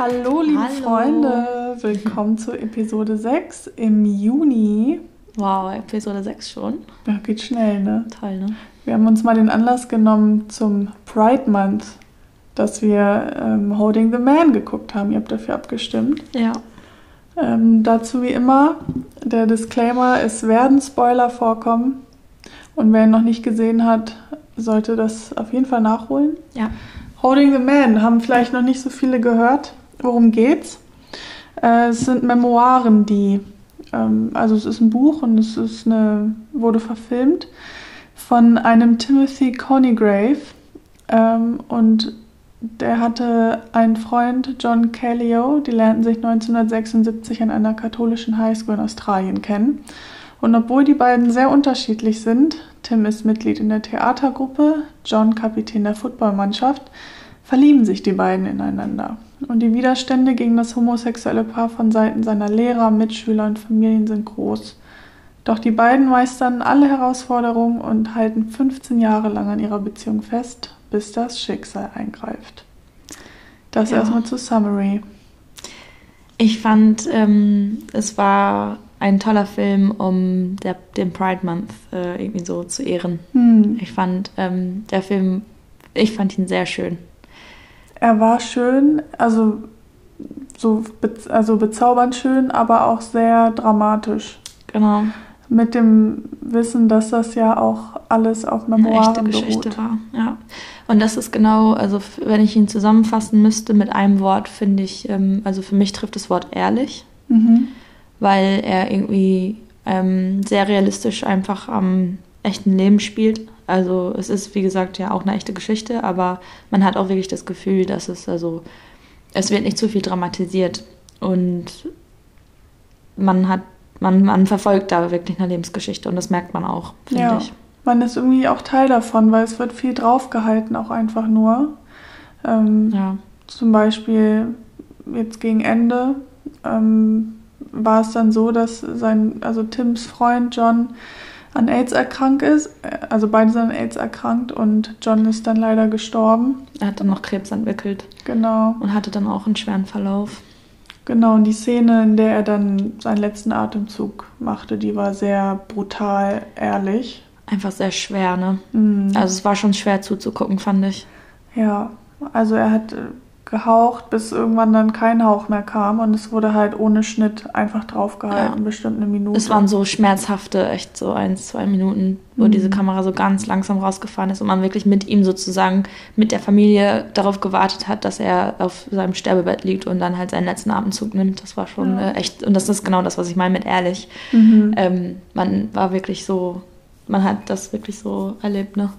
Hallo, liebe Hallo. Freunde. Willkommen zu Episode 6 im Juni. Wow, Episode 6 schon. Ja, geht schnell, ne? Toll, ne? Wir haben uns mal den Anlass genommen zum Pride Month, dass wir ähm, Holding the Man geguckt haben. Ihr habt dafür abgestimmt. Ja. Ähm, dazu wie immer der Disclaimer, es werden Spoiler vorkommen. Und wer ihn noch nicht gesehen hat, sollte das auf jeden Fall nachholen. Ja. Holding the Man haben vielleicht noch nicht so viele gehört. Worum geht's? Äh, es sind Memoiren, die, ähm, also es ist ein Buch und es ist eine, wurde verfilmt von einem Timothy Conygrave. Ähm, und der hatte einen Freund, John Callio, die lernten sich 1976 an einer katholischen Highschool in Australien kennen. Und obwohl die beiden sehr unterschiedlich sind, Tim ist Mitglied in der Theatergruppe, John Kapitän der Footballmannschaft, verlieben sich die beiden ineinander. Und die Widerstände gegen das homosexuelle Paar von Seiten seiner Lehrer, Mitschüler und Familien sind groß. Doch die beiden meistern alle Herausforderungen und halten 15 Jahre lang an ihrer Beziehung fest, bis das Schicksal eingreift. Das ja. erstmal zur Summary. Ich fand, ähm, es war ein toller Film, um der, den Pride Month äh, irgendwie so zu ehren. Hm. Ich fand ähm, der Film, ich fand ihn sehr schön. Er war schön, also so be also bezaubernd schön, aber auch sehr dramatisch. Genau. Mit dem Wissen, dass das ja auch alles auf Memoiren Eine echte Geschichte war. Ja. Und das ist genau, also wenn ich ihn zusammenfassen müsste mit einem Wort, finde ich, ähm, also für mich trifft das Wort ehrlich. Mhm weil er irgendwie ähm, sehr realistisch einfach am echten Leben spielt. Also es ist, wie gesagt, ja auch eine echte Geschichte, aber man hat auch wirklich das Gefühl, dass es also, es wird nicht zu viel dramatisiert und man hat, man, man verfolgt da wirklich eine Lebensgeschichte und das merkt man auch, finde ja. ich. Man ist irgendwie auch Teil davon, weil es wird viel draufgehalten, auch einfach nur. Ähm, ja. Zum Beispiel jetzt gegen Ende ähm, war es dann so, dass sein, also Tims Freund John an AIDS erkrankt ist. Also beide sind an AIDS erkrankt und John ist dann leider gestorben. Er hat dann noch Krebs entwickelt. Genau. Und hatte dann auch einen schweren Verlauf. Genau, und die Szene, in der er dann seinen letzten Atemzug machte, die war sehr brutal ehrlich. Einfach sehr schwer, ne? Mhm. Also es war schon schwer zuzugucken, fand ich. Ja, also er hat gehaucht, bis irgendwann dann kein Hauch mehr kam und es wurde halt ohne Schnitt einfach draufgehalten, ja. bestimmt eine Minute. Es waren so schmerzhafte, echt so ein, zwei Minuten, wo mhm. diese Kamera so ganz langsam rausgefahren ist und man wirklich mit ihm sozusagen, mit der Familie darauf gewartet hat, dass er auf seinem Sterbebett liegt und dann halt seinen letzten Atemzug nimmt. Das war schon ja. äh, echt, und das ist genau das, was ich meine mit ehrlich. Mhm. Ähm, man war wirklich so, man hat das wirklich so erlebt, ne?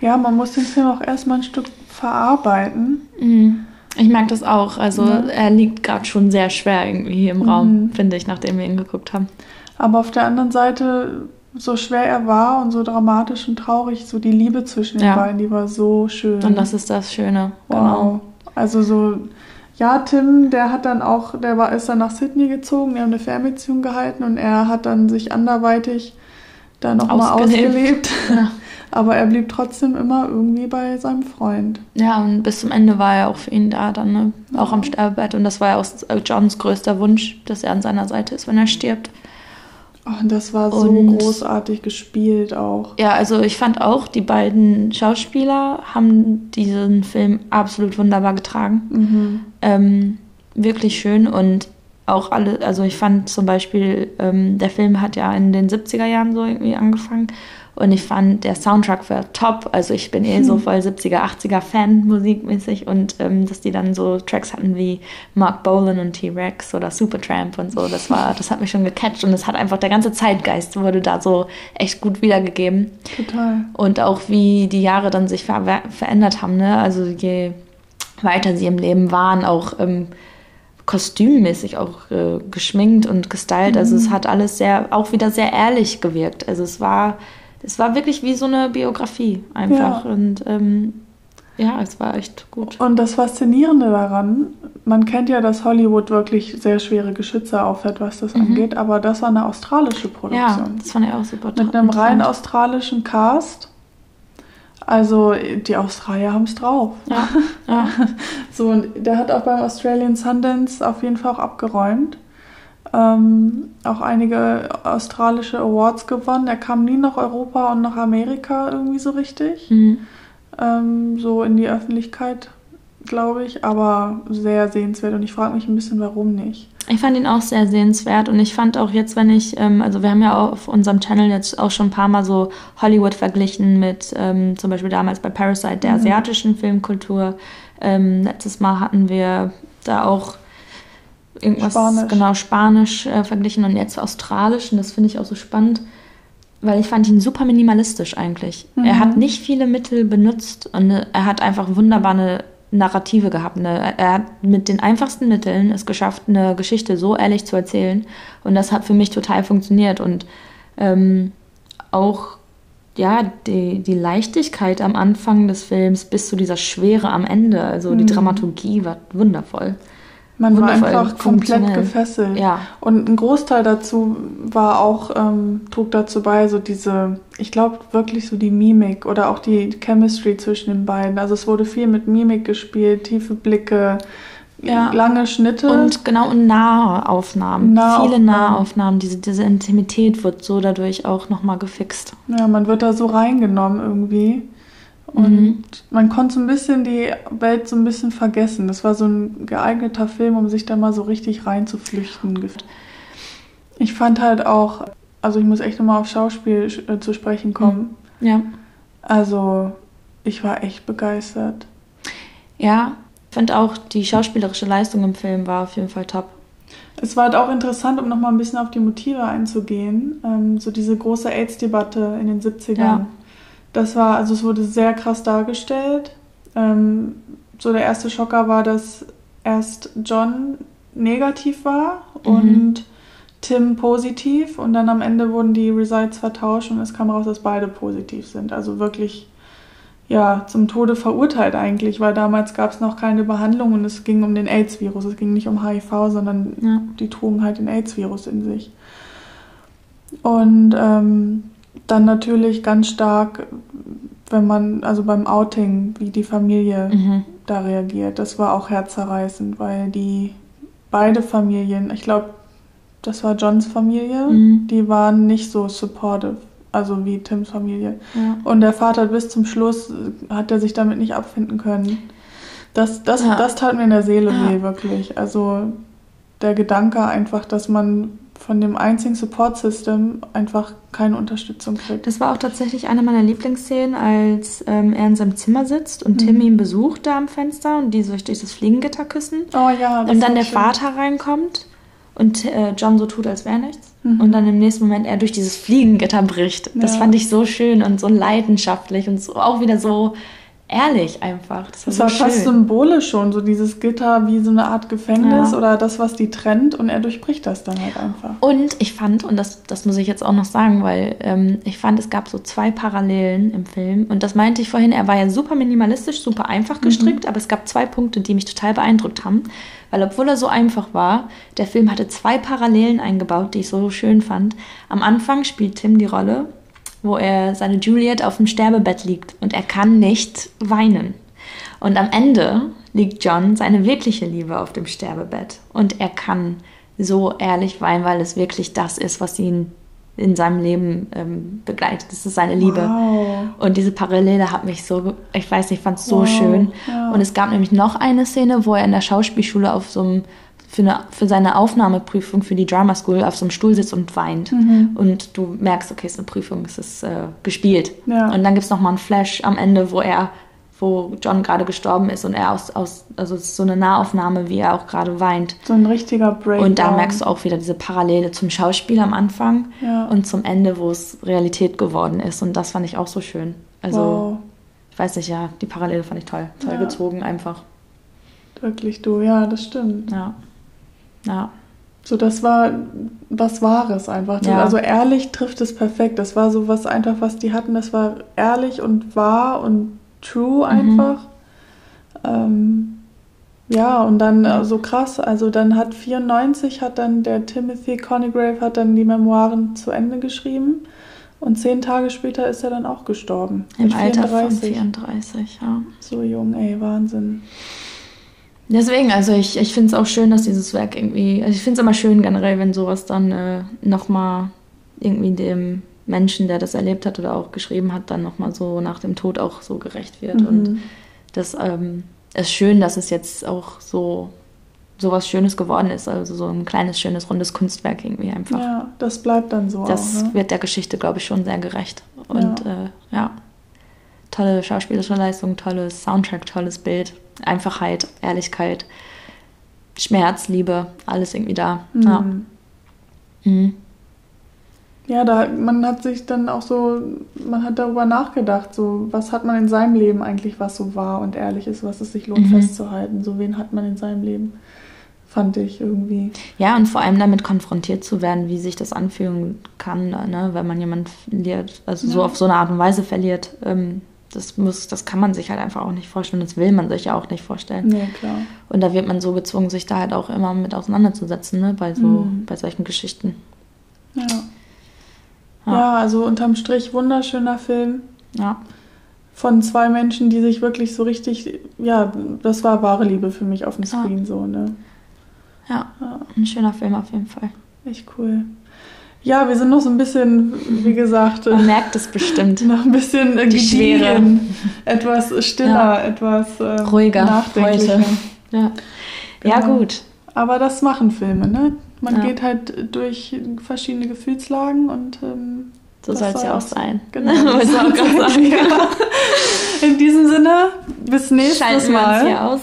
Ja, man muss den Film auch erstmal ein Stück verarbeiten. Mhm. Ich mag das auch. Also ja. er liegt gerade schon sehr schwer irgendwie hier im mhm. Raum, finde ich, nachdem wir ihn geguckt haben. Aber auf der anderen Seite, so schwer er war und so dramatisch und traurig, so die Liebe zwischen den ja. beiden, die war so schön. Und das ist das Schöne. Wow. Genau. Also so, ja, Tim, der hat dann auch, der war, ist dann nach Sydney gezogen, die haben eine Fernbeziehung gehalten und er hat dann sich anderweitig da nochmal ausgelebt. Ja. Aber er blieb trotzdem immer irgendwie bei seinem Freund. Ja, und bis zum Ende war er auch für ihn da, dann ne? auch am Sterbebett. Und das war ja auch Johns größter Wunsch, dass er an seiner Seite ist, wenn er stirbt. Oh, und das war so und, großartig gespielt auch. Ja, also ich fand auch, die beiden Schauspieler haben diesen Film absolut wunderbar getragen. Mhm. Ähm, wirklich schön und auch alle, also ich fand zum Beispiel, ähm, der Film hat ja in den 70er Jahren so irgendwie angefangen und ich fand, der Soundtrack war top. Also ich bin eh so hm. voll 70er, 80er Fan musikmäßig. Und ähm, dass die dann so Tracks hatten wie Mark Bolan und T-Rex oder Supertramp und so, das war, das hat mich schon gecatcht. Und es hat einfach, der ganze Zeitgeist wurde da so echt gut wiedergegeben. Total. Und auch wie die Jahre dann sich ver verändert haben, ne? Also je weiter sie im Leben waren, auch ähm, kostümmäßig auch äh, geschminkt und gestylt. Also es mhm. hat alles sehr, auch wieder sehr ehrlich gewirkt. Also es war es war wirklich wie so eine Biografie einfach. Ja. Und ähm, ja, es war echt gut. Und das Faszinierende daran, man kennt ja, dass Hollywood wirklich sehr schwere Geschütze aufhört, was das mhm. angeht, aber das war eine australische Produktion. Ja, das fand ich auch super. Mit einem rein australischen Cast. Also die Australier haben es drauf. Ja. ja. so, und der hat auch beim Australian Sundance auf jeden Fall auch abgeräumt. Ähm, auch einige australische Awards gewonnen. Er kam nie nach Europa und nach Amerika irgendwie so richtig. Mhm. Ähm, so in die Öffentlichkeit, glaube ich. Aber sehr sehenswert. Und ich frage mich ein bisschen, warum nicht. Ich fand ihn auch sehr sehenswert und ich fand auch jetzt, wenn ich, ähm, also wir haben ja auf unserem Channel jetzt auch schon ein paar Mal so Hollywood verglichen mit ähm, zum Beispiel damals bei Parasite der Mhm. asiatischen Filmkultur. Ähm, letztes Mal hatten wir da auch irgendwas Spanisch. genau Spanisch äh, verglichen und jetzt Australisch und das finde ich auch so spannend, weil ich fand ihn super minimalistisch eigentlich. Mhm. Er hat nicht viele Mittel benutzt und äh, er hat einfach wunderbar eine Narrative gehabt. Ne? Er hat mit den einfachsten Mitteln es geschafft, eine Geschichte so ehrlich zu erzählen und das hat für mich total funktioniert und ähm, auch ja, die, die Leichtigkeit am Anfang des Films bis zu dieser Schwere am Ende, also die Mhm. Dramaturgie war wundervoll. Man war einfach komplett gefesselt. Ja, Und ein Großteil dazu war auch, ähm, trug dazu bei, so diese, ich glaube wirklich so die Mimik oder auch die Chemistry zwischen den beiden. Also es wurde viel mit Mimik gespielt, tiefe Blicke, Ja. lange Schnitte. und genau und Nahaufnahmen. Nahaufnahmen. Viele Nahaufnahmen. Diese, diese Intimität wird so dadurch auch nochmal gefixt. ja, man wird da so reingenommen irgendwie. Und Mhm. man konnte so ein bisschen die Welt so ein bisschen vergessen. Das war so ein geeigneter Film, um sich da mal so richtig reinzuflüchten. Ich fand halt auch, also ich muss echt nochmal auf Schauspiel äh, zu sprechen kommen. Ja. Also, ich war echt begeistert. Ja, ich finde auch, die schauspielerische Leistung im Film war auf jeden Fall top. Es war halt auch interessant, um nochmal ein bisschen auf die Motive einzugehen. Ähm, so diese große AIDS-Debatte in den 70ern. Ja. Das war, also es wurde sehr krass dargestellt. Ähm, so der erste Schocker war, dass erst John negativ war Mhm. und Tim positiv und dann am Ende wurden die Results vertauscht und es kam raus, dass beide positiv sind. Also wirklich ja, zum Tode verurteilt eigentlich, weil damals gab es noch keine Behandlung und es ging um den AIDS-Virus. Es ging nicht um HIV, sondern Ja. die trugen halt den AIDS-Virus in sich. Und ähm, dann natürlich ganz stark, wenn man, also beim Outing, wie die Familie Mhm. da reagiert. Das war auch herzzerreißend, weil die beide Familien, ich glaube, das war Johns Familie, Mhm. die waren nicht so supportive, also wie Tims Familie. Ja. Und der Vater bis zum Schluss äh, hat er sich damit nicht abfinden können. Das, das, Ja. das tat mir in der Seele Ja. weh, wirklich. Also der Gedanke einfach, dass man von dem einzigen Support-System einfach keine Unterstützung kriegt. Das war auch tatsächlich eine meiner Lieblingsszenen, als ähm, er in seinem Zimmer sitzt und Tim Mhm. ihn besucht da am Fenster und die sich durch das Fliegengitter küssen. Oh ja, das und dann der schön. Vater reinkommt und äh, John so tut, als wäre nichts. Mhm. Und dann im nächsten Moment er durch dieses Fliegengitter bricht. Das Ja. fand ich so schön und so leidenschaftlich und so, auch wieder so ehrlich einfach. Das war, Das so war schön. fast symbolisch schon, so dieses Gitter wie so eine Art Gefängnis Ja. oder das, was die trennt und er durchbricht das dann halt einfach. Und ich fand, und das, das muss ich jetzt auch noch sagen, weil ähm, ich fand, es gab so zwei Parallelen im Film. Und das meinte ich vorhin, er war ja super minimalistisch, super einfach gestrickt, aber es gab zwei Punkte, die mich total beeindruckt haben. Weil obwohl er so einfach war, der Film hatte zwei Parallelen eingebaut, die ich so schön fand. Am Anfang spielt Tim die Rolle, wo er seine Juliet auf dem Sterbebett liegt und er kann nicht weinen. Und am Ende liegt John, seine wirkliche Liebe, auf dem Sterbebett. Und er kann so ehrlich weinen, weil es wirklich das ist, was ihn in seinem Leben ähm, begleitet. Das ist seine Liebe. Wow. Und diese Parallele hat mich so, ich weiß nicht, ich fand es so Wow, schön. ja. Und es gab nämlich noch eine Szene, wo er in der Schauspielschule auf so einem, für, eine, für seine Aufnahmeprüfung für die Drama School auf so einem Stuhl sitzt und weint. Mhm. Und du merkst, okay, es ist eine Prüfung, es ist äh, gespielt. Ja. Und dann gibt es nochmal einen Flash am Ende, wo er, wo John gerade gestorben ist und er aus, aus also es ist so eine Nahaufnahme, wie er auch gerade weint. So ein richtiger Break. Und da merkst du auch wieder diese Parallele zum Schauspiel am Anfang Ja. und zum Ende, wo es Realität geworden ist. Und das fand ich auch so schön. Also, wow, ich weiß nicht, ja, die Parallele fand ich toll. Toll Ja. gezogen einfach. wirklich du, ja, das stimmt. Ja. Ja. So, das war was Wahres einfach. Ja. Also ehrlich trifft es perfekt. Das war so was einfach, was die hatten. Das war ehrlich und wahr und true einfach. Ähm, ja, und dann äh, so krass. Also dann hat 94 hat dann der Timothy Conigrave hat dann die Memoiren zu Ende geschrieben. Und zehn Tage später ist er dann auch gestorben. Im Alter 34. von 34, ja. So jung, ey, Wahnsinn. Deswegen, also ich, ich finde es auch schön, dass dieses Werk irgendwie, also ich finde es immer schön generell, wenn sowas dann äh, nochmal irgendwie dem Menschen, der das erlebt hat oder auch geschrieben hat, dann nochmal so nach dem Tod auch so gerecht wird. Mhm. Und das ähm, ist schön, dass es jetzt auch so was Schönes geworden ist, also so ein kleines, schönes, rundes Kunstwerk irgendwie einfach. Ja, das bleibt dann so. Das auch, ne? wird der Geschichte, glaube ich, schon sehr gerecht. Und ja. Äh, ja, tolle schauspielerische Leistung, tolles Soundtrack, tolles Bild, Einfachheit, Ehrlichkeit, Schmerz, Liebe, alles irgendwie da. Mhm. Ja. Mhm. Ja, da, man hat sich dann auch so, man hat darüber nachgedacht, so, was hat man in seinem Leben eigentlich, was so wahr und ehrlich ist, was es sich lohnt mhm. festzuhalten, so wen hat man in seinem Leben, fand ich irgendwie. Ja, und vor allem damit konfrontiert zu werden, wie sich das anfühlen kann, ne, wenn man jemanden verliert, also ja. so auf so eine Art und Weise verliert. Ähm, das muss, das kann man sich halt einfach auch nicht vorstellen, das will man sich ja auch nicht vorstellen. Ja, klar. Und da wird man so gezwungen, sich da halt auch immer mit auseinanderzusetzen, ne, bei so, mhm. bei solchen Geschichten. Ja. Ja. also unterm Strich wunderschöner Film. Ja. Von zwei Menschen, die sich wirklich so richtig, ja, das war wahre Liebe für mich auf dem Screen ja. so, ne? Ja, ja, ein schöner Film auf jeden Fall. Echt cool. Ja, wir sind noch so ein bisschen, wie gesagt. Man merkt es bestimmt. Noch ein bisschen äh, die Schwere. Etwas stiller, ja. etwas äh, ruhiger heute. Ja. Genau. ja, gut. Aber das machen Filme, ne? Man ja. geht halt durch verschiedene Gefühlslagen und ähm, so soll es ja auch sein. Genau. Das auch sagen. Ja. In diesem Sinne, bis nächstes Schalten Mal. Wir uns hier aus.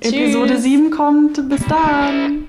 Episode 7 kommt. Bis dann.